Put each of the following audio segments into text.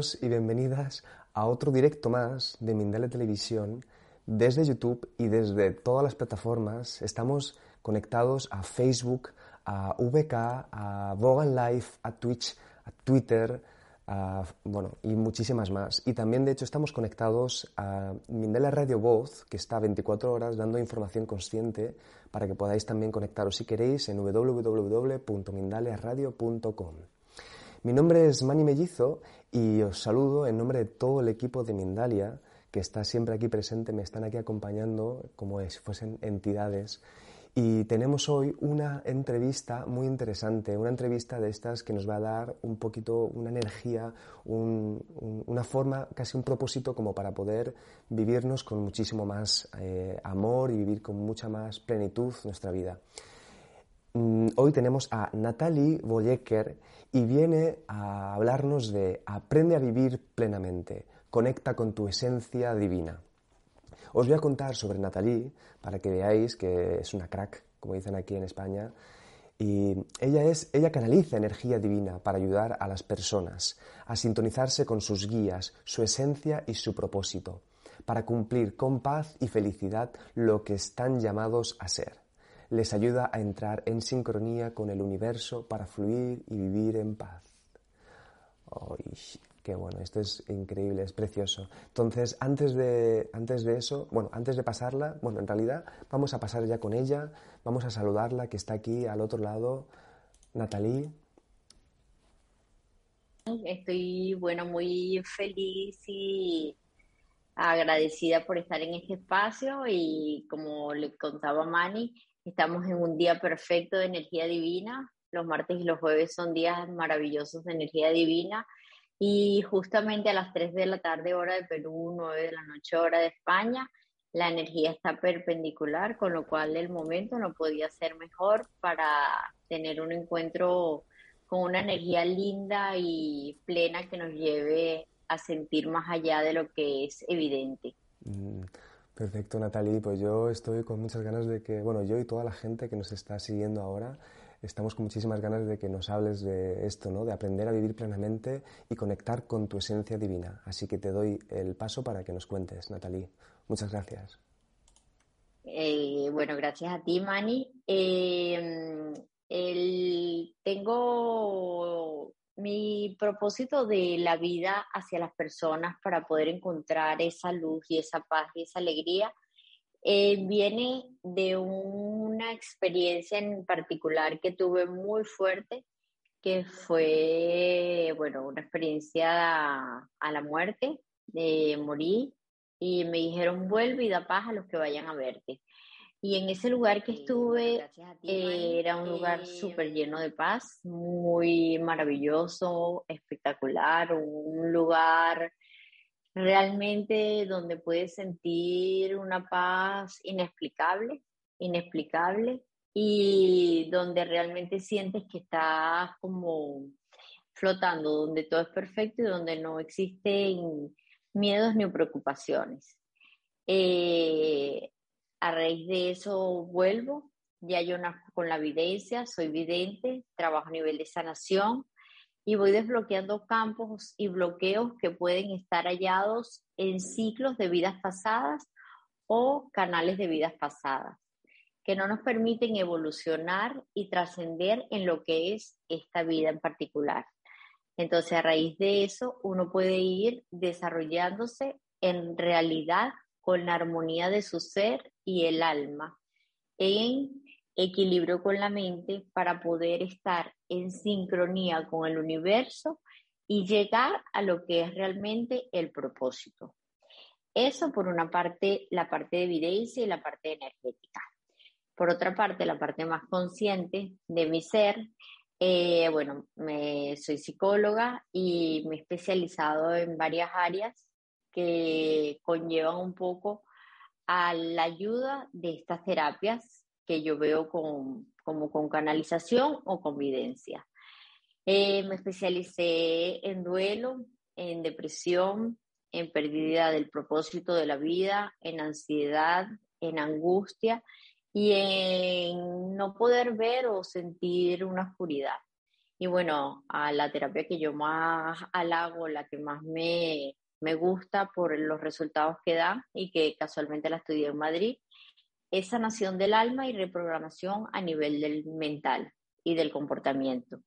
Y bienvenidas a otro directo más de Mindale Televisión desde YouTube y desde todas las plataformas. Estamos conectados a Facebook, a VK, a Vogan Life, a Twitch, a Twitter, bueno, y muchísimas más. Y también, de hecho, estamos conectados a Mindela Radio Voz, que está 24 horas dando información consciente para que podáis también conectaros si queréis en www.mindalearadio.com. Mi nombre es Mani Mellizo y os saludo en nombre de todo el equipo de Mindalia, que está siempre aquí presente, me están aquí acompañando como si fuesen entidades y tenemos hoy una entrevista muy interesante, una entrevista de estas que nos va a dar un poquito una energía, una forma, casi un propósito como para poder vivirnos con muchísimo más eh, amor y vivir con mucha más plenitud nuestra vida. Mm, hoy tenemos a Natalie Boyecker y viene a hablarnos de Aprende a vivir plenamente, conecta con tu esencia divina. Os voy a contar sobre Natalie para que veáis que es una crack, como dicen aquí en España. Y ella, es, ella canaliza energía divina para ayudar a las personas a sintonizarse con sus guías, su esencia y su propósito, para cumplir con paz y felicidad lo que están llamados a ser. Les ayuda a entrar en sincronía con el universo para fluir y vivir en paz. Qué bueno, esto es increíble, es precioso. Entonces, antes de, antes de eso, bueno, antes de pasarla, bueno, en realidad vamos a pasar ya con ella, vamos a saludarla que está aquí al otro lado, Natalie. Estoy, bueno, muy feliz y agradecida por estar en este espacio y como le contaba Mani, estamos en un día perfecto de energía divina. Los martes y los jueves son días maravillosos de energía divina y justamente a las 3 de la tarde hora de Perú, 9 de la noche hora de España, la energía está perpendicular, con lo cual el momento no podía ser mejor para tener un encuentro con una energía linda y plena que nos lleve a sentir más allá de lo que es evidente. Mm, perfecto, Natalie. Pues yo estoy con muchas ganas de que, bueno, yo y toda la gente que nos está siguiendo ahora, estamos con muchísimas ganas de que nos hables de esto, ¿no? de aprender a vivir plenamente y conectar con tu esencia divina. Así que te doy el paso para que nos cuentes, Natalie. Muchas gracias. Eh, bueno, gracias a ti, Mani. Em, tengo mi propósito de la vida hacia las personas para poder encontrar esa luz y esa paz y esa alegría eh, viene de una experiencia en particular que tuve muy fuerte, que fue, bueno, una experiencia a la muerte, de morir, y me dijeron, vuelve y da paz a los que vayan a verte. Y en ese lugar que estuve eh, era un lugar súper lleno de paz, muy maravilloso, espectacular, un lugar realmente donde puedes sentir una paz inexplicable, inexplicable, y donde realmente sientes que estás como flotando, donde todo es perfecto y donde no existen miedos ni preocupaciones. Eh, a raíz de eso vuelvo, ya yo nazco con la evidencia, soy vidente, trabajo a nivel de sanación, y voy desbloqueando campos y bloqueos que pueden estar hallados en ciclos de vidas pasadas o canales de vidas pasadas, que no nos permiten evolucionar y trascender en lo que es esta vida en particular. Entonces, a raíz de eso, uno puede ir desarrollándose en realidad con la armonía de su ser y el alma, en equilibrio con la mente para poder estar en sincronía con el universo y llegar a lo que es realmente el propósito. Eso por una parte, la parte de evidencia y la parte energética. Por otra parte, la parte más consciente de mi ser, eh, bueno, me, soy psicóloga y me he especializado en varias áreas que conllevan un poco a la ayuda de estas terapias que yo veo como con canalización o con videncia. Eh, me especialicé en duelo, en depresión, en pérdida del propósito de la vida, en ansiedad, en angustia y en no poder ver o sentir una oscuridad. Y bueno, a la terapia que yo más halago, la que más me, me gusta por los resultados que da y que casualmente la estudié en Madrid, es sanación del alma y reprogramación a nivel del mental y del comportamiento.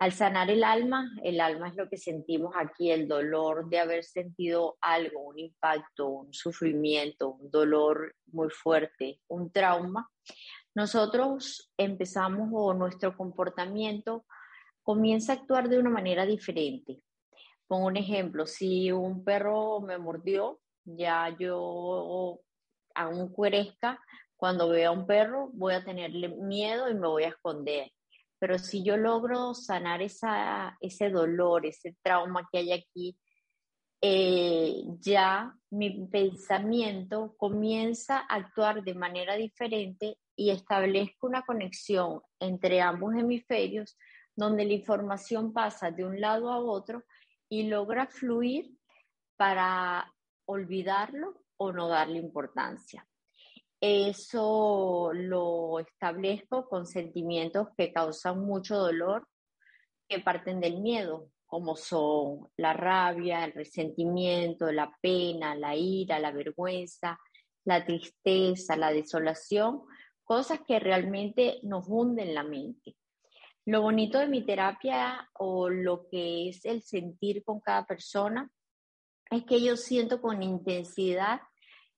Al sanar el alma, el alma es lo que sentimos aquí, el dolor de haber sentido algo, un impacto, un sufrimiento, un dolor muy fuerte, un trauma. Nosotros empezamos o nuestro comportamiento comienza a actuar de una manera diferente. Pongo un ejemplo, si un perro me mordió, ya yo aún cuerezca, cuando vea a un perro voy a tenerle miedo y me voy a esconder. Pero si yo logro sanar esa, ese dolor, ese trauma que hay aquí, eh, ya mi pensamiento comienza a actuar de manera diferente y establezco una conexión entre ambos hemisferios donde la información pasa de un lado a otro y logra fluir para olvidarlo o no darle importancia. Eso lo establezco con sentimientos que causan mucho dolor, que parten del miedo, como son la rabia, el resentimiento, la pena, la ira, la vergüenza, la tristeza, la desolación, cosas que realmente nos hunden la mente. Lo bonito de mi terapia o lo que es el sentir con cada persona es que yo siento con intensidad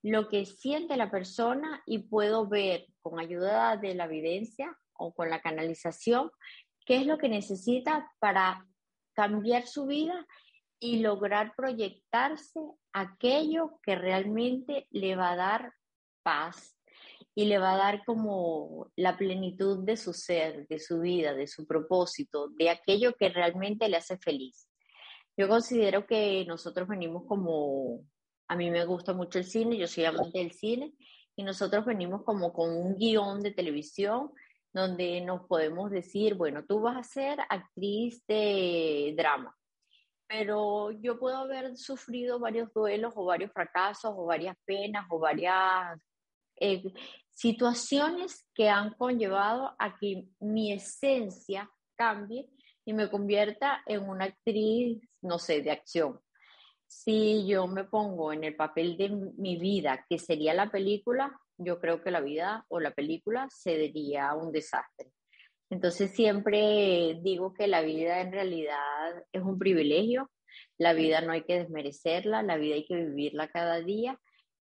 lo que siente la persona y puedo ver con ayuda de la evidencia o con la canalización qué es lo que necesita para cambiar su vida y lograr proyectarse aquello que realmente le va a dar paz y le va a dar como la plenitud de su ser, de su vida, de su propósito, de aquello que realmente le hace feliz. Yo considero que nosotros venimos como a mí me gusta mucho el cine, yo soy amante del cine y nosotros venimos como con un guion de televisión donde nos podemos decir, bueno, tú vas a ser actriz de drama, pero yo puedo haber sufrido varios duelos o varios fracasos o varias penas o varias eh, situaciones que han conllevado a que mi esencia cambie y me convierta en una actriz, no sé, de acción si yo me pongo en el papel de mi vida, que sería la película, yo creo que la vida o la película sería un desastre. Entonces siempre digo que la vida en realidad es un privilegio, la vida no hay que desmerecerla, la vida hay que vivirla cada día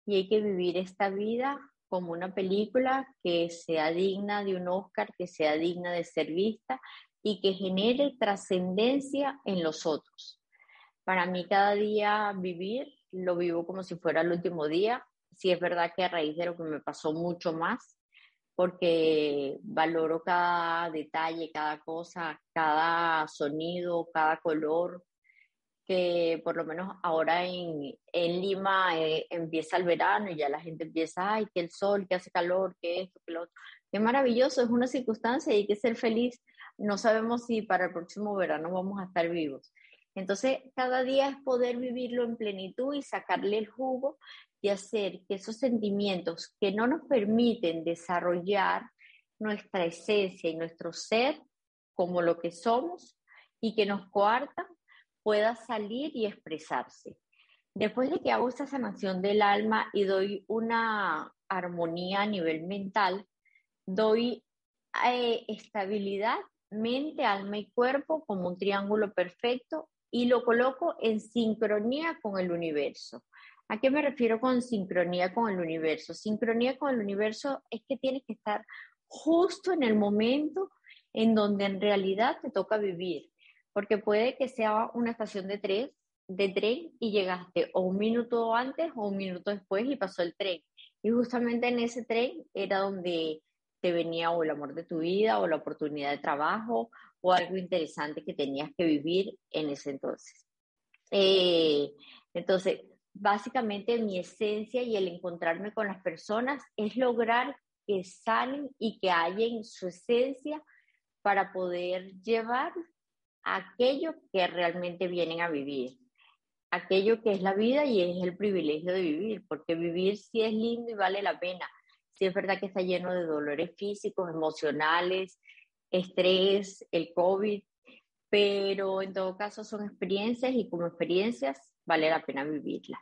y hay que vivir esta vida como una película que sea digna de un Oscar, que sea digna de ser vista y que genere trascendencia en los otros. Para mí cada día vivir lo vivo como si fuera el último día. Sí es verdad que a raíz de lo que me pasó mucho más, porque valoro cada detalle, cada cosa, cada sonido, cada color, que por lo menos ahora en, en Lima eh, empieza el verano y ya la gente empieza, ay, que el sol, que hace calor, que esto, que lo. Qué maravilloso, es una circunstancia y hay que ser feliz. No sabemos si para el próximo verano vamos a estar vivos. Entonces, cada día es poder vivirlo en plenitud y sacarle el jugo y hacer que esos sentimientos que no nos permiten desarrollar nuestra esencia y nuestro ser como lo que somos y que nos coartan, pueda salir y expresarse. Después de que hago esta sanación del alma y doy una armonía a nivel mental, doy eh, estabilidad mente, alma y cuerpo como un triángulo perfecto y lo coloco en sincronía con el universo. ¿A qué me refiero con sincronía con el universo? Sincronía con el universo es que tienes que estar justo en el momento en donde en realidad te toca vivir, porque puede que sea una estación de tren, de tren y llegaste o un minuto antes o un minuto después y pasó el tren. Y justamente en ese tren era donde te venía o el amor de tu vida o la oportunidad de trabajo o algo interesante que tenías que vivir en ese entonces. Eh, entonces, básicamente mi esencia y el encontrarme con las personas es lograr que salen y que hallen su esencia para poder llevar aquello que realmente vienen a vivir, aquello que es la vida y es el privilegio de vivir, porque vivir sí es lindo y vale la pena. Sí es verdad que está lleno de dolores físicos, emocionales, estrés, el COVID, pero en todo caso son experiencias y como experiencias vale la pena vivirlas.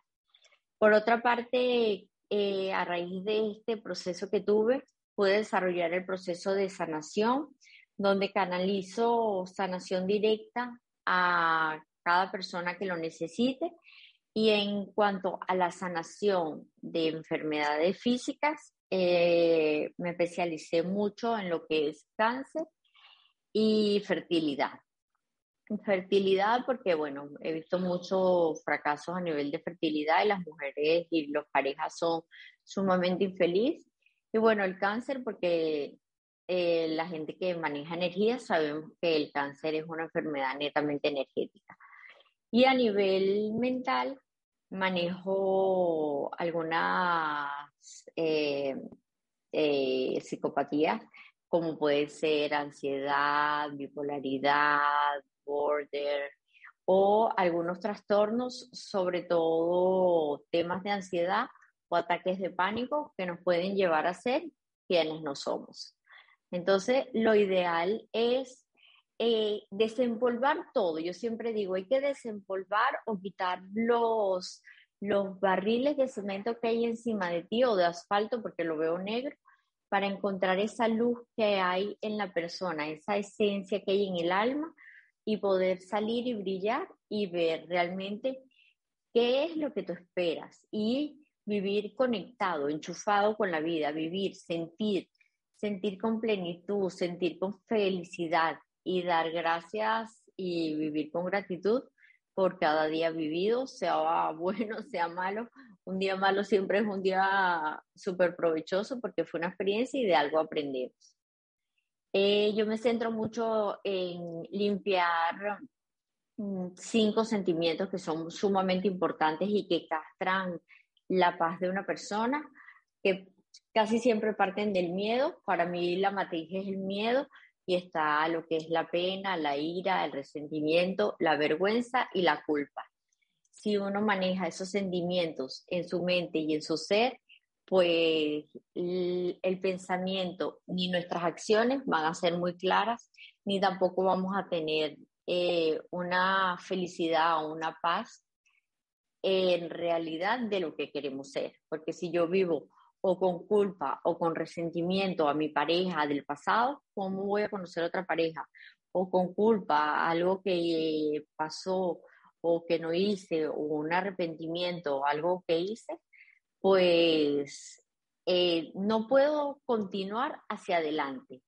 Por otra parte, eh, a raíz de este proceso que tuve, pude desarrollar el proceso de sanación, donde canalizo sanación directa a cada persona que lo necesite. Y en cuanto a la sanación de enfermedades físicas, eh, me especialicé mucho en lo que es cáncer y fertilidad. Fertilidad, porque bueno, he visto muchos fracasos a nivel de fertilidad y las mujeres y las parejas son sumamente infelices. Y bueno, el cáncer, porque eh, la gente que maneja energía sabemos que el cáncer es una enfermedad netamente energética. Y a nivel mental, manejo algunas eh, eh, psicopatías, como puede ser ansiedad, bipolaridad, border o algunos trastornos, sobre todo temas de ansiedad o ataques de pánico que nos pueden llevar a ser quienes no somos. Entonces, lo ideal es eh, desempolvar todo. Yo siempre digo, hay que desempolvar o quitar los, los barriles de cemento que hay encima de ti o de asfalto, porque lo veo negro, para encontrar esa luz que hay en la persona, esa esencia que hay en el alma y poder salir y brillar y ver realmente qué es lo que tú esperas y vivir conectado, enchufado con la vida, vivir, sentir, sentir con plenitud, sentir con felicidad y dar gracias y vivir con gratitud por cada día vivido, sea bueno, sea malo. Un día malo siempre es un día súper provechoso porque fue una experiencia y de algo aprendemos. Eh, yo me centro mucho en limpiar mm, cinco sentimientos que son sumamente importantes y que castran la paz de una persona, que casi siempre parten del miedo. Para mí la matriz es el miedo y está lo que es la pena, la ira, el resentimiento, la vergüenza y la culpa. Si uno maneja esos sentimientos en su mente y en su ser, pues el, pensamiento ni nuestras acciones van a ser muy claras, ni tampoco vamos a tener eh, una felicidad o una paz en realidad de lo que queremos ser. Porque si yo vivo o con culpa o con resentimiento a mi pareja del pasado, ¿cómo voy a conocer otra pareja? O con culpa, algo que pasó o que no hice, o un arrepentimiento, algo que hice, pues eh, no puedo continuar hacia adelante.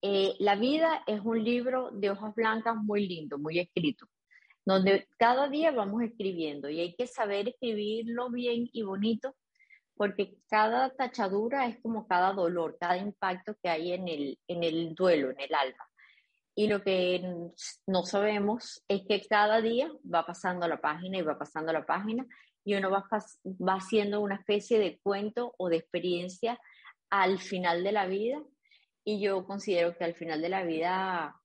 Eh, la vida es un libro de hojas blancas muy lindo, muy escrito, donde cada día vamos escribiendo y hay que saber escribirlo bien y bonito, porque cada tachadura es como cada dolor, cada impacto que hay en el, en el duelo, en el alma. Y lo que no sabemos es que cada día va pasando la página y va pasando la página y uno va, va haciendo una especie de cuento o de experiencia al final de la vida. Y yo considero que al final de la vida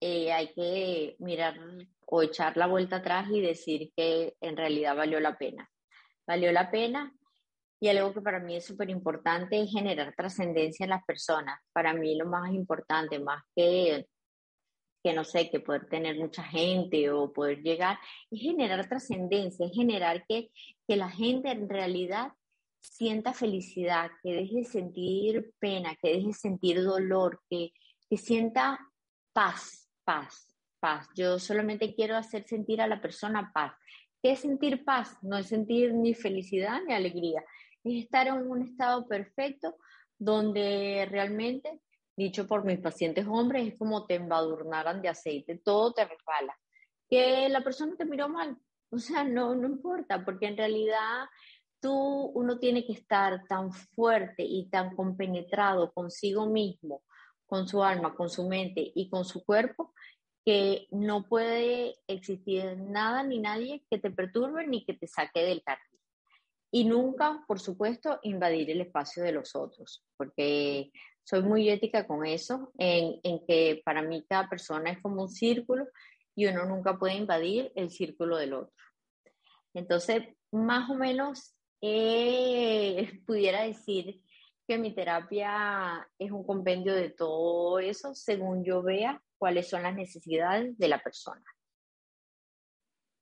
eh, hay que mirar o echar la vuelta atrás y decir que en realidad valió la pena. Valió la pena y algo que para mí es súper importante es generar trascendencia en las personas. Para mí lo más importante, más que que no sé, que poder tener mucha gente o poder llegar, es generar trascendencia, es generar que, que la gente en realidad sienta felicidad, que deje de sentir pena, que deje de sentir dolor, que, que sienta paz, paz, paz. Yo solamente quiero hacer sentir a la persona paz. ¿Qué es sentir paz? No es sentir ni felicidad ni alegría, es estar en un estado perfecto donde realmente dicho por mis pacientes hombres, es como te embadurnaran de aceite, todo te resbala. Que la persona te miró mal, o sea, no, no importa, porque en realidad tú, uno tiene que estar tan fuerte y tan compenetrado consigo mismo, con su alma, con su mente y con su cuerpo, que no puede existir nada ni nadie que te perturbe ni que te saque del carril. Y nunca, por supuesto, invadir el espacio de los otros, porque soy muy ética con eso, en, que para mí cada persona es como un círculo y uno nunca puede invadir el círculo del otro. Entonces, más o menos, eh, pudiera decir que mi terapia es un compendio de todo eso, según yo vea cuáles son las necesidades de la persona.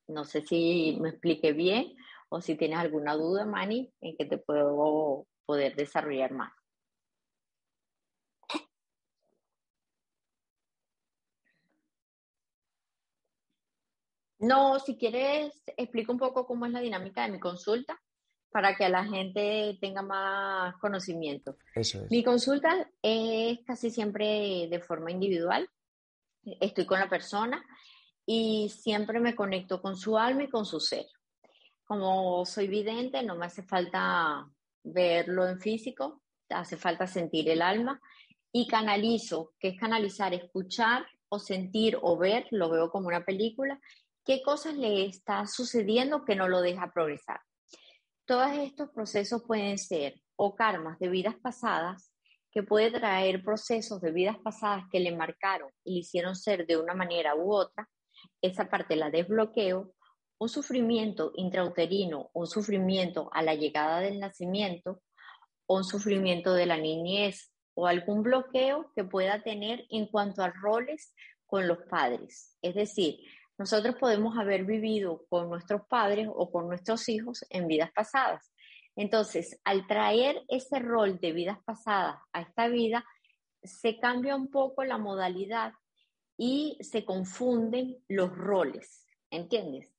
No sé si me expliqué bien o si tienes alguna duda, Manny, en que te puedo poder desarrollar más. No, si quieres, explico un poco cómo es la dinámica de mi consulta para que la gente tenga más conocimiento. Eso es. Mi consulta es casi siempre de forma individual. Estoy con la persona y siempre me conecto con su alma y con su ser. Como soy vidente, no me hace falta verlo en físico, hace falta sentir el alma y canalizo, que es canalizar, escuchar o sentir o ver, lo veo como una película qué cosas le está sucediendo que no lo deja progresar. Todos estos procesos pueden ser o karmas de vidas pasadas, que puede traer procesos de vidas pasadas que le marcaron y le hicieron ser de una manera u otra, esa parte la desbloqueo, un sufrimiento intrauterino, un sufrimiento a la llegada del nacimiento, o un sufrimiento de la niñez o algún bloqueo que pueda tener en cuanto a roles con los padres. Es decir, nosotros podemos haber vivido con nuestros padres o con nuestros hijos en vidas pasadas. Entonces, al traer ese rol de vidas pasadas a esta vida, se cambia un poco la modalidad y se confunden los roles, ¿entiendes?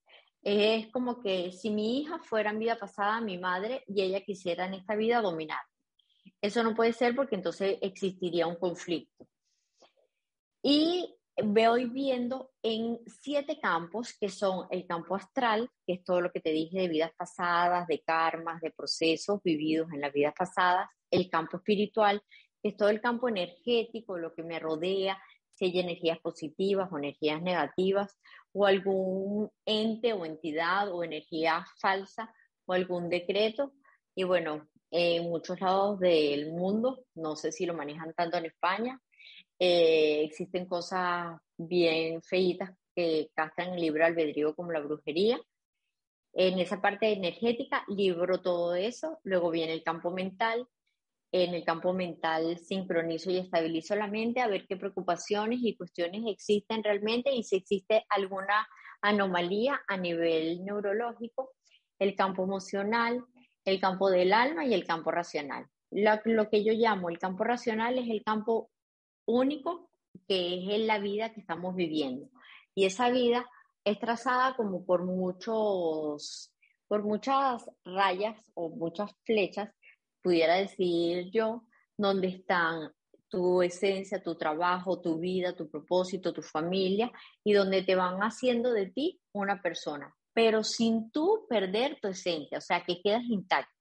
Es como que si mi hija fuera en vida pasada mi madre y ella quisiera en esta vida dominar. Eso no puede ser porque entonces existiría un conflicto. Y voy viendo en siete campos, que son el campo astral, que es todo lo que te dije de vidas pasadas, de karmas, de procesos vividos en las vidas pasadas, el campo espiritual, que es todo el campo energético, lo que me rodea, si hay energías positivas o energías negativas, o algún ente o entidad o energía falsa o algún decreto. Y bueno, en muchos lados del mundo, no sé si lo manejan tanto en España, eh, existen cosas bien feitas que castan el libro albedrío como la brujería. En esa parte energética libro todo eso, luego viene el campo mental. En el campo mental sincronizo y estabilizo la mente a ver qué preocupaciones y cuestiones existen realmente y si existe alguna anomalía a nivel neurológico. El campo emocional, el campo del alma y el campo racional. lo que yo llamo el campo racional es el campo único que es en la vida que estamos viviendo. Y esa vida es trazada como por muchos, por muchas rayas o muchas flechas, pudiera decir yo, donde están tu esencia, tu trabajo, tu vida, tu propósito, tu familia, y donde te van haciendo de ti una persona, pero sin tú perder tu esencia, o sea, que quedas intacto.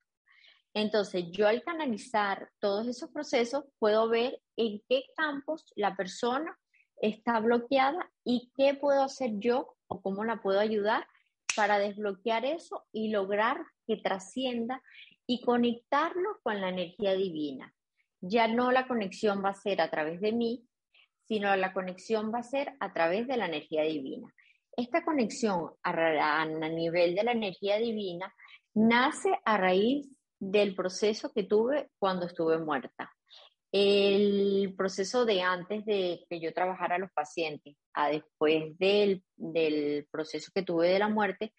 Entonces, yo al canalizar todos esos procesos puedo ver en qué campos la persona está bloqueada y qué puedo hacer yo o cómo la puedo ayudar para desbloquear eso y lograr que trascienda y conectarlo con la energía divina. Ya no la conexión va a ser a través de mí, sino la conexión va a ser a través de la energía divina. Esta conexión a, a nivel de la energía divina nace a raíz del proceso que tuve cuando estuve muerta. El proceso de antes de que yo trabajara a los pacientes a después del, del proceso que tuve de la muerte,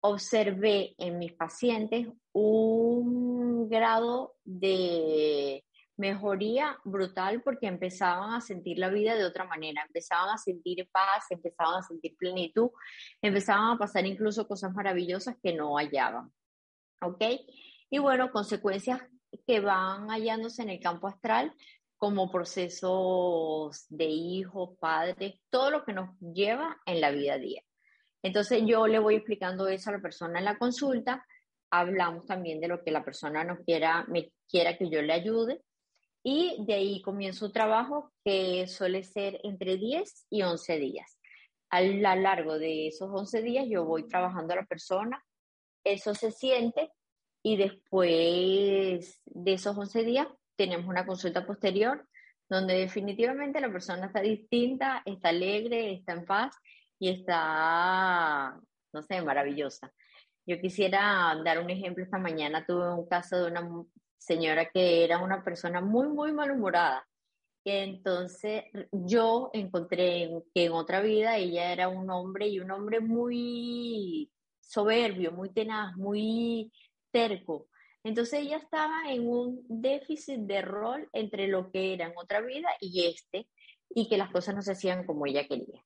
observé en mis pacientes un grado de mejoría brutal porque empezaban a sentir la vida de otra manera, empezaban a sentir paz, empezaban a sentir plenitud, empezaban a pasar incluso cosas maravillosas que no hallaban. ¿Ok? Y bueno, consecuencias que van hallándose en el campo astral, como procesos de hijos, padres, todo lo que nos lleva en la vida a día. Entonces yo le voy explicando eso a la persona en la consulta, hablamos también de lo que la persona nos quiera, me quiera que yo le ayude y de ahí comienzo un trabajo que suele ser entre 10 y 11 días. A lo largo de esos 11 días yo voy trabajando a la persona, eso se siente y después de esos 11 días tenemos una consulta posterior donde definitivamente la persona está distinta, está alegre, está en paz y está, no sé, maravillosa. Yo quisiera dar un ejemplo. Esta mañana tuve un caso de una señora que era una persona muy, muy malhumorada. entonces yo encontré que en otra vida ella era un hombre y un hombre muy soberbio, muy tenaz, muy terco. Entonces ella estaba en un déficit de rol entre lo que era en otra vida y este, y que las cosas no se hacían como ella quería.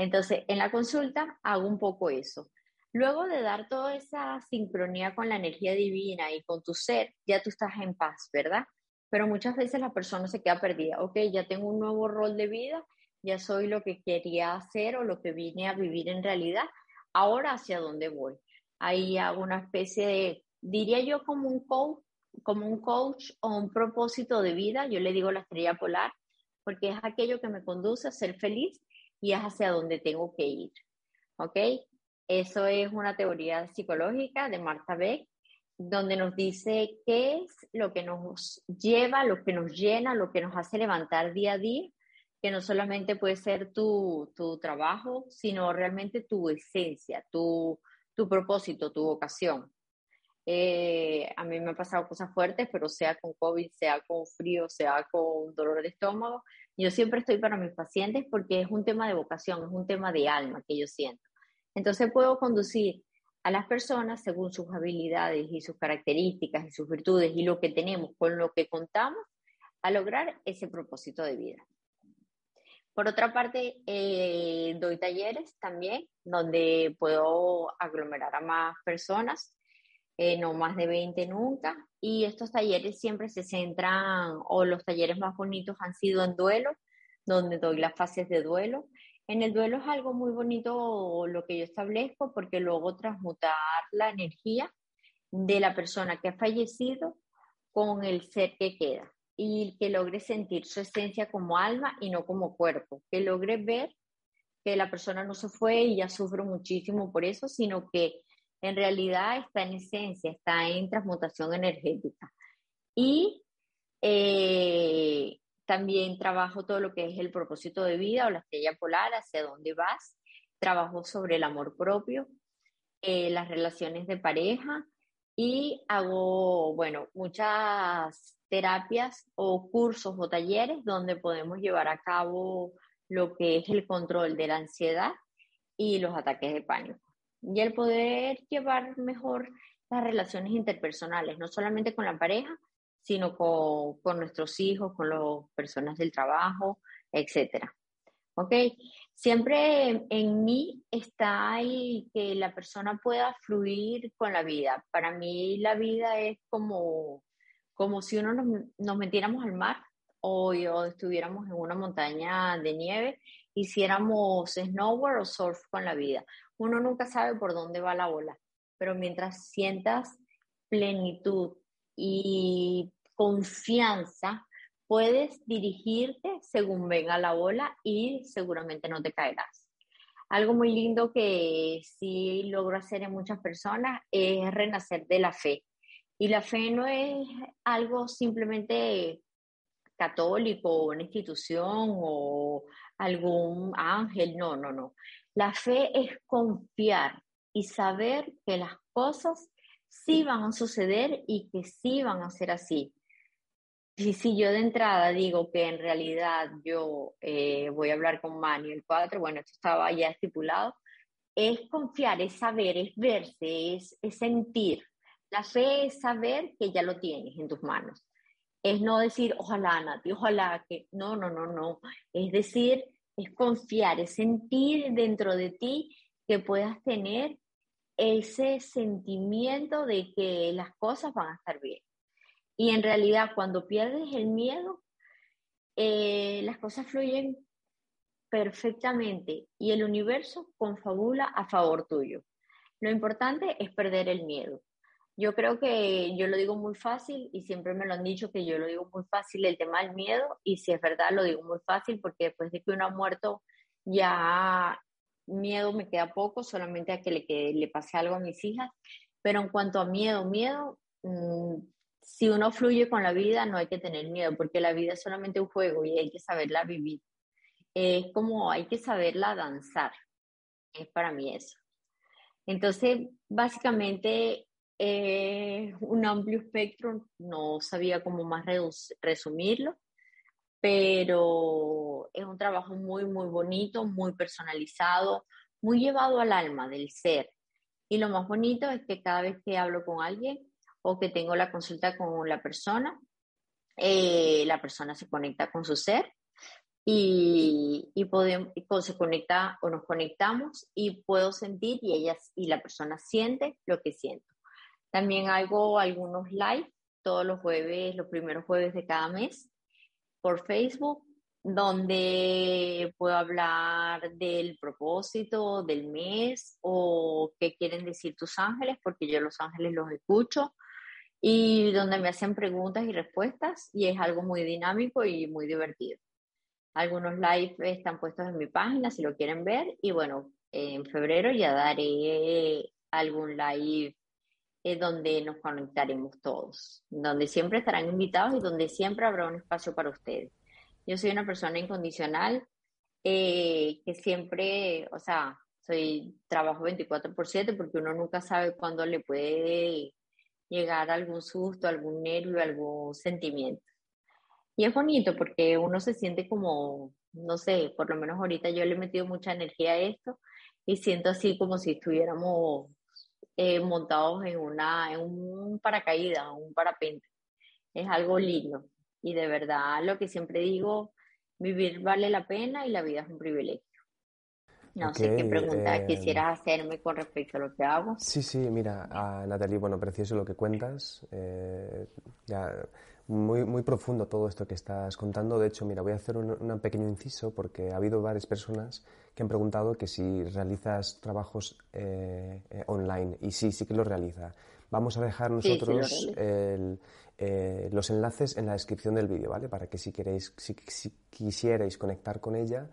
Entonces, en la consulta hago un poco eso. Luego de dar toda esa sincronía con la energía divina y con tu ser, ya tú estás en paz, ¿verdad? Pero muchas veces la persona se queda perdida. Ok, ya tengo un nuevo rol de vida, ya soy lo que quería hacer o lo que vine a vivir en realidad. Ahora, ¿hacia dónde voy? Ahí hago una especie de, diría yo, como un coach, como un coach o un propósito de vida. Yo le digo la estrella polar, porque es aquello que me conduce a ser feliz y es hacia donde tengo que ir. ¿Ok? Eso es una teoría psicológica de Martha Beck, donde nos dice qué es lo que nos lleva, lo que nos llena, lo que nos hace levantar día a día, que no solamente puede ser tu, tu trabajo, sino realmente tu esencia, tu, tu propósito, tu vocación. Eh, a mí me han pasado cosas fuertes, pero sea con COVID, sea con frío, sea con dolor de estómago, yo siempre estoy para mis pacientes porque es un tema de vocación, es un tema de alma que yo siento. Entonces puedo conducir a las personas según sus habilidades y sus características y sus virtudes y lo que tenemos con lo que contamos a lograr ese propósito de vida. Por otra parte, eh, doy talleres también donde puedo aglomerar a más personas eh, no más de 20 nunca. Y estos talleres siempre se centran, o los talleres más bonitos han sido en duelo, donde doy las fases de duelo. En el duelo es algo muy bonito lo que yo establezco porque luego transmutar la energía de la persona que ha fallecido con el ser que queda y que logre sentir su esencia como alma y no como cuerpo, que logre ver que la persona no se fue y ya sufro muchísimo por eso, sino que en realidad está en esencia, está en transmutación energética. Y eh, también trabajo todo lo que es el propósito de vida o la estrella polar, hacia dónde vas. Trabajo sobre el amor propio, eh, las relaciones de pareja y hago, bueno, muchas terapias o cursos o talleres donde podemos llevar a cabo lo que es el control de la ansiedad y los ataques de pánico y el poder llevar mejor las relaciones interpersonales, no solamente con la pareja, sino con, con nuestros hijos, con las personas del trabajo, etc. ¿Ok? Siempre en mí está ahí que la persona pueda fluir con la vida. Para mí la vida es como, como si uno nos, nos metiéramos al mar o, o estuviéramos en una montaña de nieve, hiciéramos snowboard o surf con la vida uno nunca sabe por dónde va la ola, pero mientras sientas plenitud y confianza, puedes dirigirte según venga la ola y seguramente no te caerás. Algo muy lindo que sí logro hacer en muchas personas es renacer de la fe. Y la fe no es algo simplemente católico o una institución o algún ángel, no, no, no. La fe es confiar y saber que las cosas sí van a suceder y que sí van a ser así. Y si yo de entrada digo que en realidad yo eh, voy a hablar con Mani el 4, bueno, esto estaba ya estipulado, es confiar, es saber, es verse, es, es sentir. La fe es saber que ya lo tienes en tus manos. Es no decir, ojalá, Nati, ojalá que, no, no, no, no. Es decir, es confiar, es sentir dentro de ti que puedas tener ese sentimiento de que las cosas van a estar bien. Y en realidad cuando pierdes el miedo, eh, las cosas fluyen perfectamente y el universo confabula a favor tuyo. Lo importante es perder el miedo. Yo creo que yo lo digo muy fácil y siempre me lo han dicho que yo lo digo muy fácil el tema del miedo y si es verdad lo digo muy fácil porque después de que uno ha muerto ya miedo me queda poco, solamente a que le, que le pase algo a mis hijas. Pero en cuanto a miedo, miedo, mm, si uno fluye con la vida no hay que tener miedo porque la vida es solamente un juego y hay que saberla vivir. Es como hay que saberla danzar. Es para mí eso. Entonces, básicamente eh, un amplio espectro, no sabía cómo más resumirlo, pero es un trabajo muy, muy bonito, muy personalizado, muy llevado al alma del ser. Y lo más bonito es que cada vez que hablo con alguien o que tengo la consulta con la persona, eh, la persona se conecta con su ser y, y, podemos, se conecta o nos conectamos y puedo sentir y ella y la persona siente lo que siento. También hago algunos live todos los jueves, los primeros jueves de cada mes por Facebook, donde puedo hablar del propósito del mes o qué quieren decir tus ángeles, porque yo los ángeles los escucho, y donde me hacen preguntas y respuestas, y es algo muy dinámico y muy divertido. Algunos live están puestos en mi página si lo quieren ver, y bueno, en febrero ya daré algún live eh, donde nos conectaremos todos, donde siempre estarán invitados y donde siempre habrá un espacio para ustedes. Yo soy una persona incondicional eh, que siempre, o sea, soy trabajo 24 por 7 porque uno nunca sabe cuándo le puede llegar algún susto, algún nervio, algún sentimiento. Y es bonito porque uno se siente como, no sé, por lo menos ahorita yo le he metido mucha energía a esto y siento así como si estuviéramos eh, montados en, una, en un paracaídas, un parapente. Es algo lindo. Y de verdad, lo que siempre digo, vivir vale la pena y la vida es un privilegio. No sé qué pregunta eh, quisieras hacerme con respecto a lo que hago. Sí, sí, mira, a Natalie, bueno, precioso lo que cuentas. Eh, ya, muy, muy profundo todo esto que estás contando. De hecho, mira, voy a hacer un, un, pequeño inciso porque ha habido varias personas que han preguntado que si realizas trabajos eh, eh, online. Y sí, sí que lo realiza. Vamos a dejar nosotros eh, los enlaces en la descripción del vídeo, ¿vale? Para que si queréis, si, quisierais conectar con ella,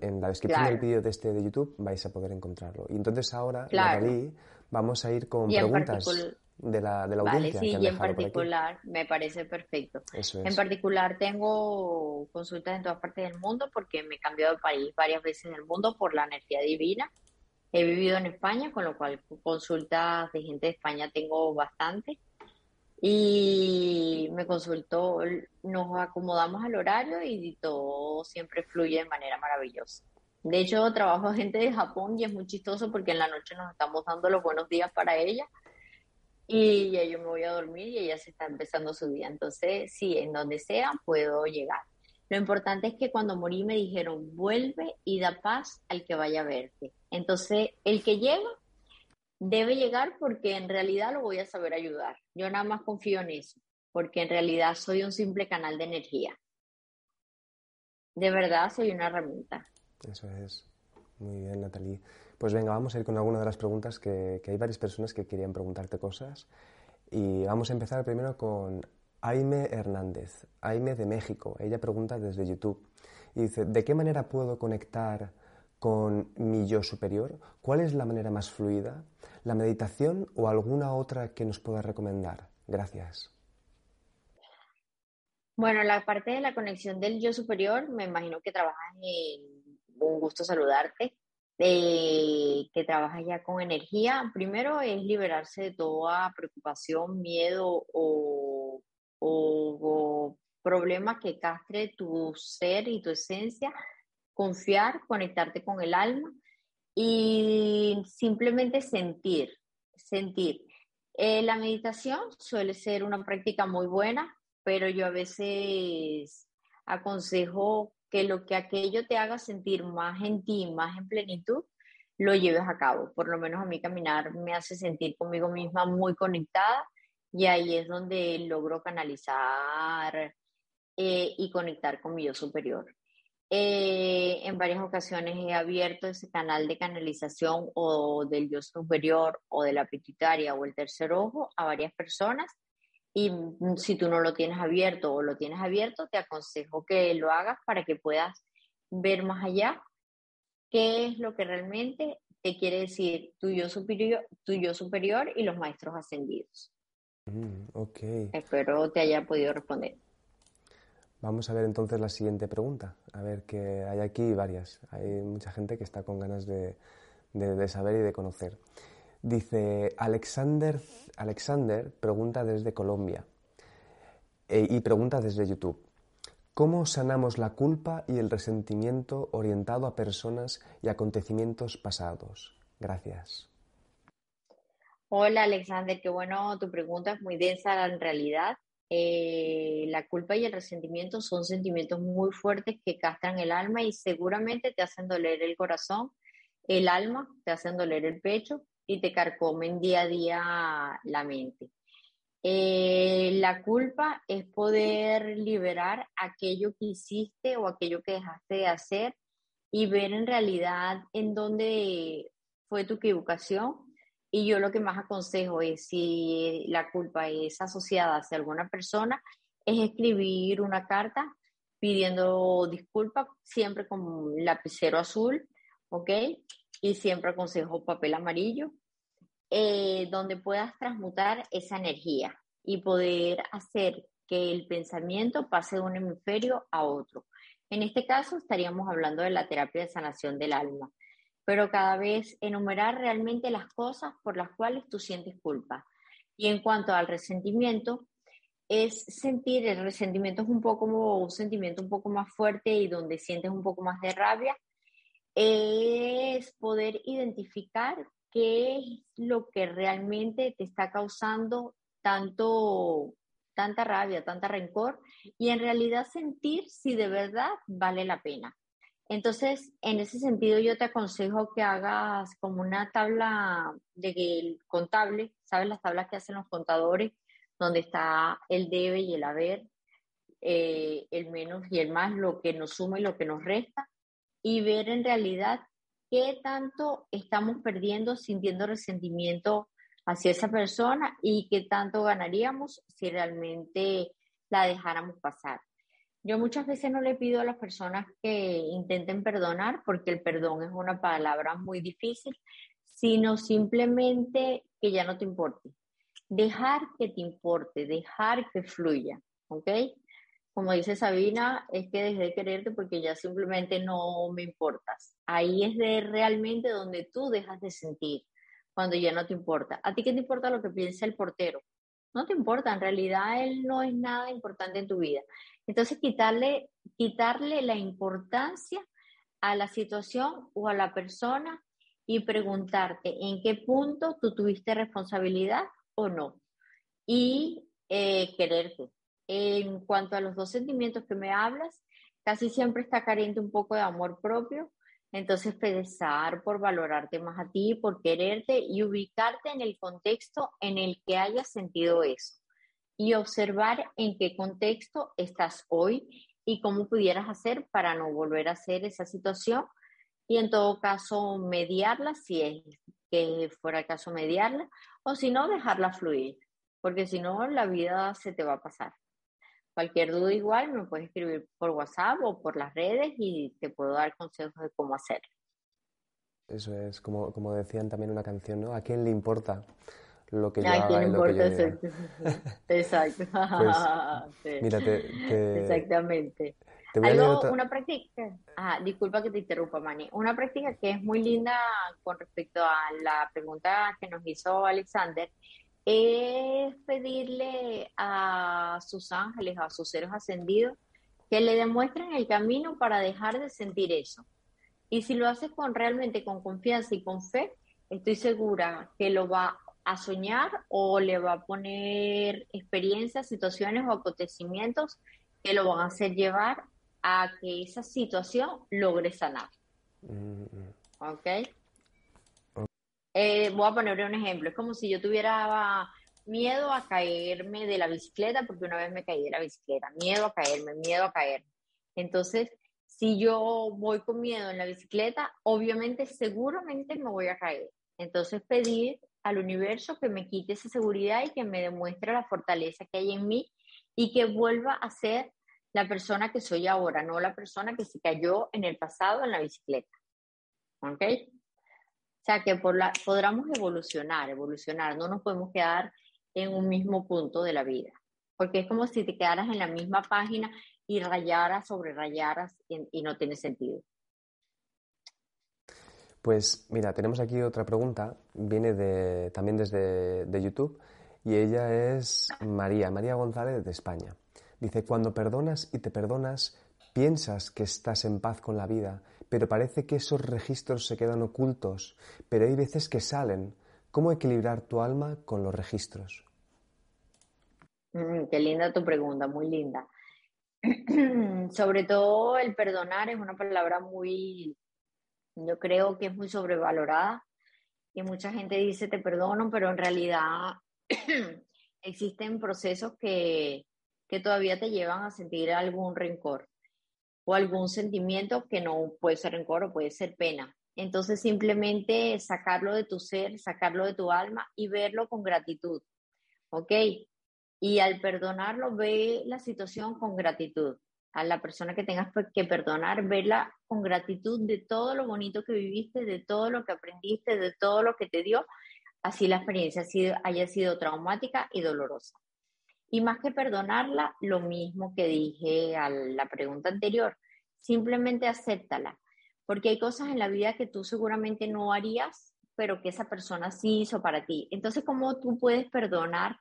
en la descripción del vídeo de este de YouTube vais a poder encontrarlo. Y entonces ahora, claro. vamos a ir con preguntas de la, de la audiencia. Vale, sí, y en particular me parece perfecto. En particular tengo consultas en todas partes del mundo porque me he cambiado de país varias veces en el mundo por la energía divina. He vivido en España, con lo cual consultas de gente de España tengo bastante. Y me consultó, nos acomodamos al horario y todo siempre fluye de manera maravillosa. De hecho, trabajo gente de Japón y es muy chistoso porque en la noche nos estamos dando los buenos días para ella y ya yo me voy a dormir y ella se está empezando su día. Entonces, sí, en donde sea puedo llegar. Lo importante es que cuando morí me dijeron, vuelve y da paz al que vaya a verte. Entonces, el que llega debe llegar porque en realidad lo voy a saber ayudar. Yo nada más confío en eso, porque en realidad soy un simple canal de energía. De verdad, soy una herramienta. Eso es. Muy bien, Natalie. Pues venga, vamos a ir con alguna de las preguntas que, hay varias personas que querían preguntarte cosas. Y vamos a empezar primero con Aime Hernández, Aime de México. Ella pregunta desde YouTube y dice, ¿de qué manera puedo conectar con mi yo superior? ¿Cuál es la manera más fluida? ¿La meditación o alguna otra que nos pueda recomendar? Gracias. Bueno, la parte de la conexión del yo superior, me imagino que trabajas en un gusto saludarte que trabaja ya con energía, primero es liberarse de toda preocupación, miedo o, o, problema que castre tu ser y tu esencia, confiar, conectarte con el alma y simplemente sentir, sentir. Eh, la meditación suele ser una práctica muy buena, pero yo a veces aconsejo que lo que aquello te haga sentir más en ti, más en plenitud, lo lleves a cabo. Por lo menos a mí caminar me hace sentir conmigo misma muy conectada y ahí es donde logro canalizar eh, y conectar con mi yo superior. Eh, en varias ocasiones he abierto ese canal de canalización o del yo superior o de la pituitaria o el tercer ojo a varias personas y mm, si tú no lo tienes abierto o lo tienes abierto, te aconsejo que lo hagas para que puedas ver más allá qué es lo que realmente te quiere decir tu yo superior, tu yo superior y los maestros ascendidos. Mm, ok. Espero te haya podido responder. Vamos a ver entonces la siguiente pregunta. A ver, que hay aquí varias. Hay mucha gente que está con ganas de, de saber y de conocer. Dice Alexander, Alexander pregunta desde Colombia eh, y pregunta desde YouTube. ¿Cómo sanamos la culpa y el resentimiento orientado a personas y acontecimientos pasados? Gracias. Hola Alexander, qué bueno, tu pregunta es muy densa en realidad. Eh, la culpa y el resentimiento son sentimientos muy fuertes que castran el alma y seguramente te hacen doler el corazón, el alma, te hacen doler el pecho y te carcomen día a día la mente. Eh, la culpa es poder liberar aquello que hiciste o aquello que dejaste de hacer y ver en realidad en dónde fue tu equivocación. Y yo lo que más aconsejo es, si la culpa es asociada hacia alguna persona, es escribir una carta pidiendo disculpas, siempre con lapicero azul, ¿ok? Y siempre aconsejo papel amarillo eh, donde puedas transmutar esa energía y poder hacer que el pensamiento pase de un hemisferio a otro. En este caso estaríamos hablando de la terapia de sanación del alma, pero cada vez enumerar realmente las cosas por las cuales tú sientes culpa. Y en cuanto al resentimiento, es sentir, el resentimiento es un poco como un sentimiento un poco más fuerte y donde sientes un poco más de rabia, es poder identificar qué es lo que realmente te está causando tanto, tanta rabia, tanta rencor y en realidad sentir si de verdad vale la pena. Entonces, en ese sentido, yo te aconsejo que hagas como una tabla de contable, ¿sabes? Las tablas que hacen los contadores, donde está el debe y el haber, eh, el menos y el más, lo que nos suma y lo que nos resta, y ver en realidad qué tanto estamos perdiendo sintiendo resentimiento hacia esa persona y qué tanto ganaríamos si realmente la dejáramos pasar. Yo muchas veces no le pido a las personas que intenten perdonar porque el perdón es una palabra muy difícil, sino simplemente que ya no te importe. Dejar que te importe, dejar que fluya, ¿ok? Como dice Sabina, es que dejé de quererte porque ya simplemente no me importas. Ahí es de realmente donde tú dejas de sentir, cuando ya no te importa. ¿A ti qué te importa lo que piensa el portero? No te importa, en realidad él no es nada importante en tu vida. Entonces, quitarle, quitarle la importancia a la situación o a la persona y preguntarte en qué punto tú tuviste responsabilidad o no. Y eh, quererte, en cuanto a los dos sentimientos que me hablas, casi siempre está carente un poco de amor propio. Entonces, pensar por valorarte más a ti, por quererte y ubicarte en el contexto en el que hayas sentido eso. Y observar en qué contexto estás hoy y cómo pudieras hacer para no volver a hacer esa situación. Y en todo caso, mediarla, si es que fuera el caso, mediarla, o si no, dejarla fluir, porque si no, la vida se te va a pasar. Cualquier duda igual me puedes escribir por WhatsApp o por las redes y te puedo dar consejos de cómo hacer. Eso es, como, como decían también una canción, ¿no? ¿A quién le importa lo que yo ¿A quién le importa eso? Exacto. Pues, mira, te, Exactamente. Algo, una práctica, ah, disculpa que te interrumpa, Mani, una práctica que es muy linda con respecto a la pregunta que nos hizo Alexander es pedirle a sus ángeles, a sus seres ascendidos, que le demuestren el camino para dejar de sentir eso. Y si lo haces con realmente con confianza y con fe, estoy segura que lo va a soñar o le va a poner experiencias, situaciones o acontecimientos que lo van a hacer llevar a que esa situación logre sanar. Mm, mm. ¿Ok? Eh, voy a poner un ejemplo. Es como si yo tuviera miedo a caerme de la bicicleta, porque una vez me caí de la bicicleta. Miedo a caerme, miedo a caerme. Entonces, si yo voy con miedo en la bicicleta, obviamente, seguramente me voy a caer. Entonces, pedir al universo que me quite esa seguridad y que me demuestre la fortaleza que hay en mí y que vuelva a ser la persona que soy ahora, no la persona que se cayó en el pasado en la bicicleta. ¿Ok? O sea, que por la, podamos evolucionar, evolucionar, no nos podemos quedar en un mismo punto de la vida, porque es como si te quedaras en la misma página y rayaras sobre rayaras y, no tiene sentido. Pues mira, tenemos aquí otra pregunta, viene de, también desde de YouTube y ella es María, María González de España. Dice, cuando perdonas y te perdonas, piensas que estás en paz con la vida, pero parece que esos registros se quedan ocultos, pero hay veces que salen. ¿Cómo equilibrar tu alma con los registros? Mm, qué linda tu pregunta, muy linda. Sobre todo el perdonar es una palabra muy, yo creo que es muy sobrevalorada y mucha gente dice te perdono, pero en realidad existen procesos que, que todavía te llevan a sentir algún rencor o algún sentimiento que no puede ser rencor o puede ser pena. Entonces simplemente sacarlo de tu ser, sacarlo de tu alma y verlo con gratitud. ¿Ok? Y al perdonarlo, ve la situación con gratitud. A la persona que tengas que perdonar, verla con gratitud de todo lo bonito que viviste, de todo lo que aprendiste, de todo lo que te dio, así la experiencia haya sido traumática y dolorosa. Y más que perdonarla, lo mismo que dije a la pregunta anterior, simplemente acéptala, porque hay cosas en la vida que tú seguramente no harías, pero que esa persona sí hizo para ti. Entonces, ¿cómo tú puedes perdonar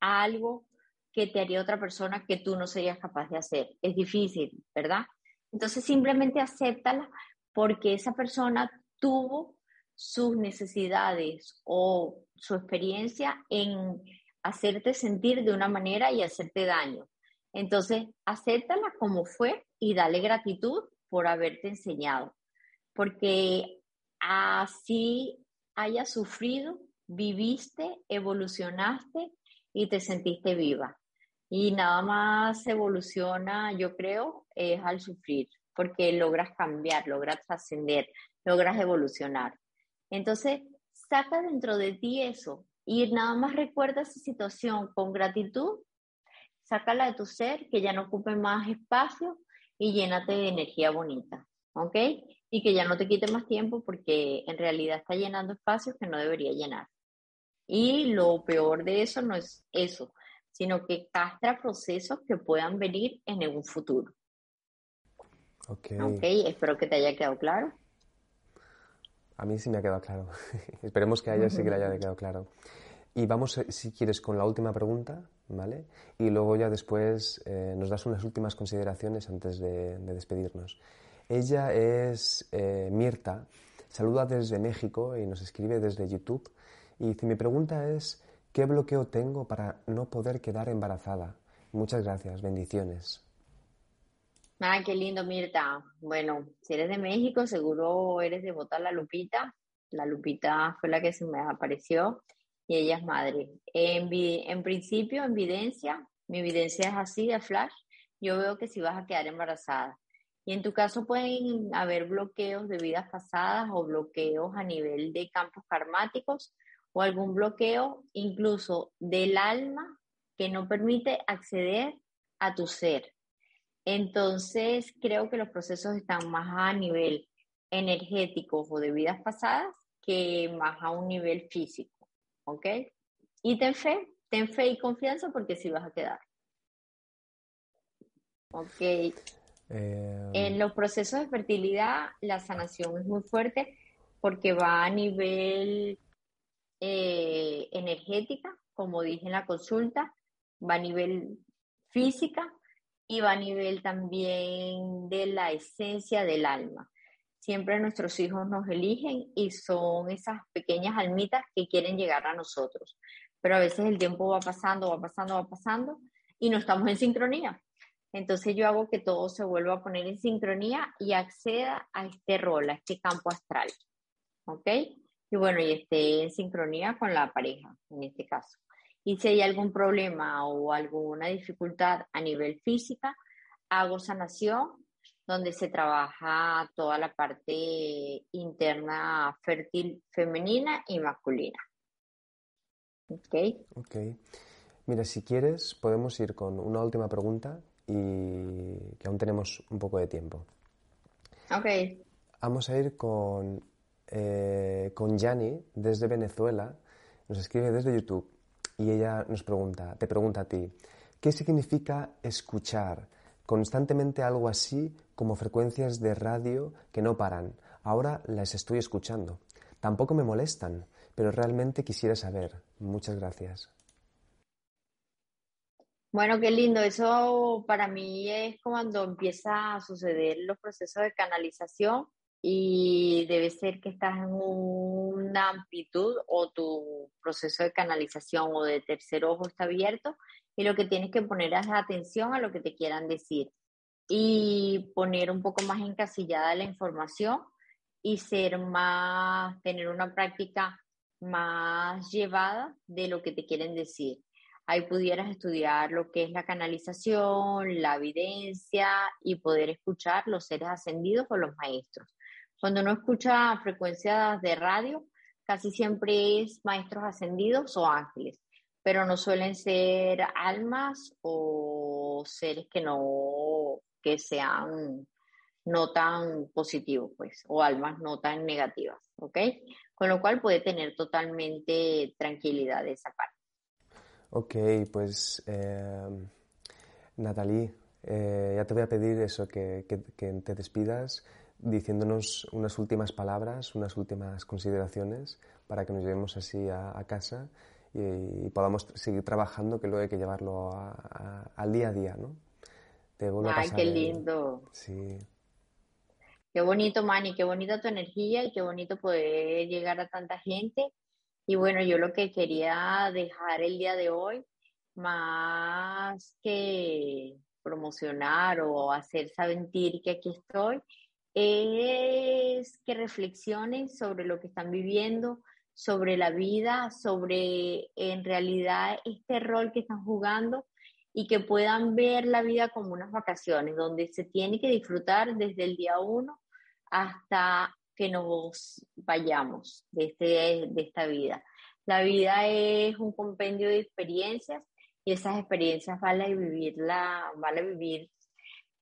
algo que te haría otra persona que tú no serías capaz de hacer? Es difícil, ¿verdad? Entonces, simplemente acéptala porque esa persona tuvo sus necesidades o su experiencia en hacerte sentir de una manera y hacerte daño. Entonces, acéptala como fue y dale gratitud por haberte enseñado, porque así hayas sufrido, viviste, evolucionaste y te sentiste viva. Y nada más evoluciona, yo creo, es al sufrir, porque logras cambiar, logras trascender, logras evolucionar. Entonces, saca dentro de ti eso, y nada más recuerda esa situación con gratitud, sácala de tu ser, que ya no ocupe más espacio y llénate de energía bonita, ¿ok? Y que ya no te quite más tiempo porque en realidad está llenando espacios que no debería llenar. Y lo peor de eso no es eso, sino que castra procesos que puedan venir en un futuro. Ok. Ok, espero que te haya quedado claro. A mí sí me ha quedado claro. Esperemos que a ella sí que le haya quedado claro. Y vamos, eh, si quieres, con la última pregunta, ¿vale? Y luego ya después eh, nos das unas últimas consideraciones antes de, despedirnos. Ella es eh, Mirta, saluda desde México y nos escribe desde YouTube. Y dice, mi pregunta es, ¿qué bloqueo tengo para no poder quedar embarazada? Muchas gracias, bendiciones. Ay, qué lindo, Mirta. Bueno, si eres de México, seguro eres de votar la Lupita. La Lupita fue la que se me apareció y ella es madre. En, en principio, en evidencia, mi evidencia es así de flash, yo veo que si vas a quedar embarazada. Y en tu caso pueden haber bloqueos de vidas pasadas o bloqueos a nivel de campos karmáticos o algún bloqueo incluso del alma que no permite acceder a tu ser. Entonces, creo que los procesos están más a nivel energético o de vidas pasadas que más a un nivel físico, ¿ok? Y ten fe, ten fe y confianza porque sí vas a quedar. Ok. Eh, en los procesos de fertilidad, la sanación es muy fuerte porque va a nivel eh, energética, como dije en la consulta, va a nivel física a nivel también de la esencia del alma. Siempre nuestros hijos nos eligen y son esas pequeñas almitas que quieren llegar a nosotros. Pero a veces el tiempo va pasando, va pasando, va pasando y no estamos en sincronía. Entonces yo hago que todo se vuelva a poner en sincronía y acceda a este rol, a este campo astral. ¿Ok? Y bueno, y esté en sincronía con la pareja, en este caso. Y si hay algún problema o alguna dificultad a nivel física, hago sanación, donde se trabaja toda la parte interna fértil femenina y masculina. ¿Ok? Ok. Mira, si quieres, podemos ir con una última pregunta y que aún tenemos un poco de tiempo. Ok. Vamos a ir con, eh, con Yani desde Venezuela. Nos escribe desde YouTube y ella nos pregunta, te pregunta a ti, ¿qué significa escuchar? Constantemente algo así como frecuencias de radio que no paran. Ahora las estoy escuchando. Tampoco me molestan, pero realmente quisiera saber. Muchas gracias. Bueno, qué lindo. Eso para mí es cuando empieza a suceder los procesos de canalización y debe ser que estás en una amplitud o tu proceso de canalización o de tercer ojo está abierto y lo que tienes que poner es atención a lo que te quieran decir y poner un poco más encasillada la información y ser más, tener una práctica más llevada de lo que te quieren decir. Ahí pudieras estudiar lo que es la canalización, la evidencia y poder escuchar los seres ascendidos o los maestros. Cuando uno escucha frecuencias de radio, casi siempre es maestros ascendidos o ángeles, pero no suelen ser almas o seres que no, que sean no tan positivos, pues, o almas no tan negativas, ¿ok? Con lo cual puede tener totalmente tranquilidad de esa parte. Ok, pues eh, Natalie, eh, ya te voy a pedir eso, que, te despidas diciéndonos unas últimas palabras, unas últimas consideraciones para que nos llevemos así a, casa y, podamos seguir trabajando, que luego hay que llevarlo al día a día, ¿no? Te Ay, qué lindo. Sí. Qué bonito, Manny, qué bonita tu energía y qué bonito poder llegar a tanta gente y bueno, yo lo que quería dejar el día de hoy, más que promocionar o hacer sentir que aquí estoy, es que reflexionen sobre lo que están viviendo, sobre la vida, sobre en realidad este rol que están jugando y que puedan ver la vida como unas vacaciones, donde se tiene que disfrutar desde el día uno hasta que nos vayamos de, este, de esta vida. La vida es un compendio de experiencias y esas experiencias vale vivirla, vale vivir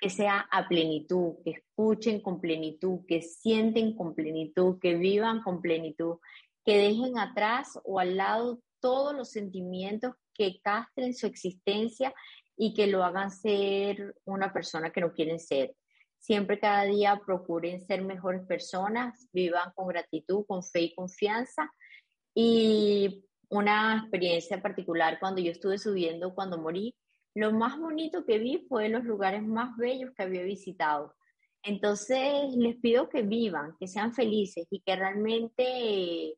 que sea a plenitud, que escuchen con plenitud, que sienten con plenitud, que vivan con plenitud, que dejen atrás o al lado todos los sentimientos que castren su existencia y que lo hagan ser una persona que no quieren ser. Siempre cada día procuren ser mejores personas, vivan con gratitud, con fe y confianza. Y una experiencia particular cuando yo estuve subiendo, cuando morí, lo más bonito que vi fue los lugares más bellos que había visitado. Entonces les pido que vivan, que sean felices y que realmente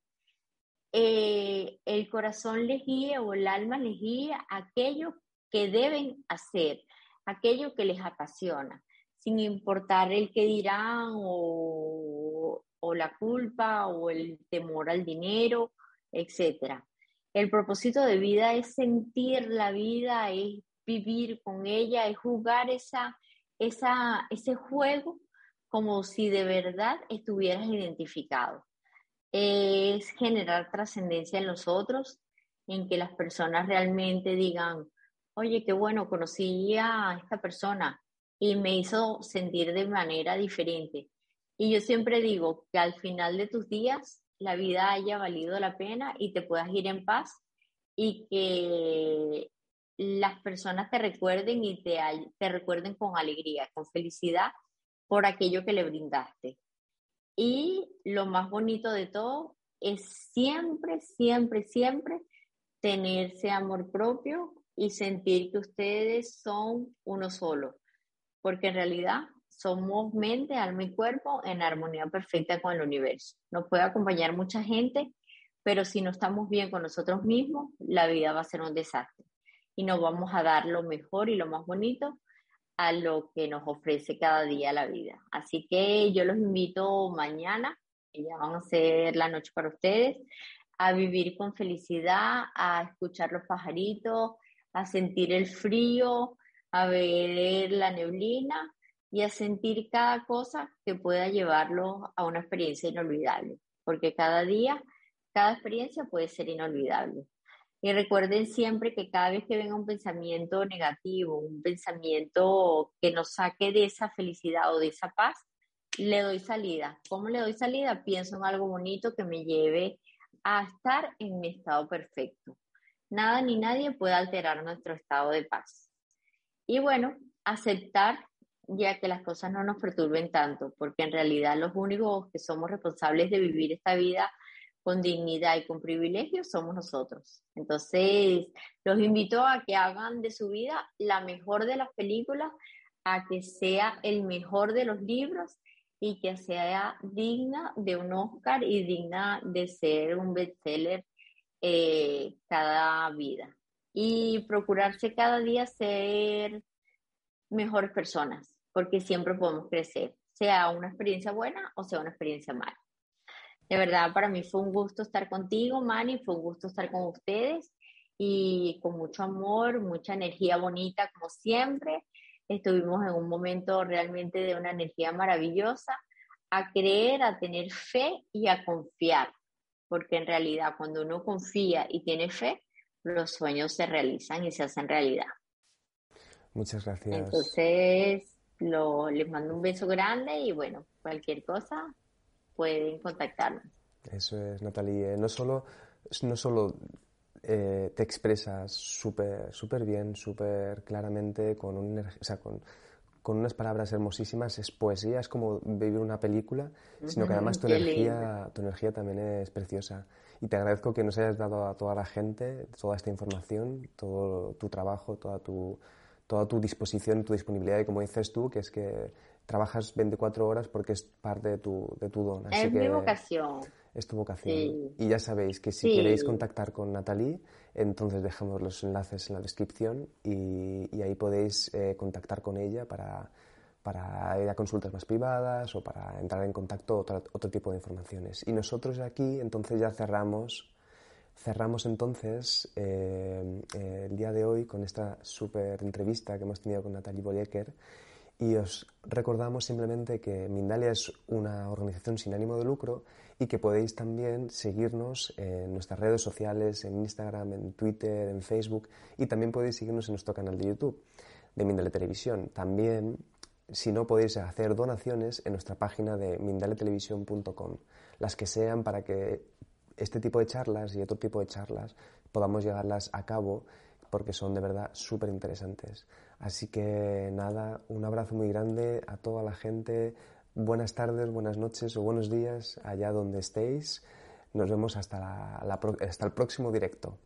eh, el corazón les guíe o el alma les guíe aquello que deben hacer, aquello que les apasiona sin importar el que dirán o, la culpa o el temor al dinero, etc. El propósito de vida es sentir la vida, es vivir con ella, es jugar esa, esa, ese juego como si de verdad estuvieras identificado. Es generar trascendencia en los otros, en que las personas realmente digan, oye, qué bueno, conocí a esta persona, y me hizo sentir de manera diferente. Y yo siempre digo que al final de tus días la vida haya valido la pena y te puedas ir en paz y que las personas te recuerden y te, te recuerden con alegría, con felicidad por aquello que le brindaste. Y lo más bonito de todo es siempre, siempre, siempre tenerse amor propio y sentir que ustedes son uno solo porque en realidad somos mente, alma y cuerpo en armonía perfecta con el universo. Nos puede acompañar mucha gente, pero si no estamos bien con nosotros mismos, la vida va a ser un desastre. Y nos vamos a dar lo mejor y lo más bonito a lo que nos ofrece cada día la vida. Así que yo los invito mañana, que ya van a ser la noche para ustedes, a vivir con felicidad, a escuchar los pajaritos, a sentir el frío, a ver la neblina y a sentir cada cosa que pueda llevarlo a una experiencia inolvidable, porque cada día, cada experiencia puede ser inolvidable. Y recuerden siempre que cada vez que venga un pensamiento negativo, un pensamiento que nos saque de esa felicidad o de esa paz, le doy salida. ¿Cómo le doy salida? Pienso en algo bonito que me lleve a estar en mi estado perfecto. Nada ni nadie puede alterar nuestro estado de paz. Y bueno, aceptar ya que las cosas no nos perturben tanto, porque en realidad los únicos que somos responsables de vivir esta vida con dignidad y con privilegios somos nosotros. Entonces, los invito a que hagan de su vida la mejor de las películas, a que sea el mejor de los libros y que sea digna de un Oscar y digna de ser un bestseller eh, cada vida. Y procurarse cada día ser mejores personas, porque siempre podemos crecer, sea una experiencia buena o sea una experiencia mala. De verdad, para mí fue un gusto estar contigo, Manny, fue un gusto estar con ustedes y con mucho amor, mucha energía bonita, como siempre. Estuvimos en un momento realmente de una energía maravillosa, a creer, a tener fe y a confiar, porque en realidad cuando uno confía y tiene fe, los sueños se realizan y se hacen realidad. Muchas gracias. Entonces, lo, les mando un beso grande y bueno, cualquier cosa, pueden contactarnos. Eso es, Natalie. No solo, no solo eh, te expresas súper super bien, súper claramente, con, un, o sea, con, con, unas palabras hermosísimas, es poesía, es como vivir una película, sino que además tu energía, tu energía también es preciosa. Y te agradezco que nos hayas dado a toda la gente toda esta información, todo tu trabajo, toda tu, toda tu disposición, tu disponibilidad y como dices tú, que es que trabajas 24 horas porque es parte de tu, de tu don. es mi vocación. Es tu vocación. Y ya sabéis que si queréis contactar con Natalie, entonces dejamos los enlaces en la descripción y, ahí podéis eh, contactar con ella para, para ir a consultas más privadas o para entrar en contacto otro, otro tipo de informaciones. Y nosotros aquí entonces ya cerramos cerramos entonces eh, eh, el día de hoy con esta súper entrevista que hemos tenido con Natalie Bollecker y os recordamos simplemente que Mindalia es una organización sin ánimo de lucro y que podéis también seguirnos en nuestras redes sociales, en Instagram, en Twitter, en Facebook y también podéis seguirnos en nuestro canal de YouTube de Mindalia Televisión. También, si no, podéis hacer donaciones en nuestra página de mindaletelevisión.com, las que sean para que este tipo de charlas y otro tipo de charlas podamos llevarlas a cabo porque son de verdad súper interesantes. Así que nada, un abrazo muy grande a toda la gente. Buenas tardes, buenas noches o buenos días allá donde estéis. Nos vemos hasta, hasta el próximo directo.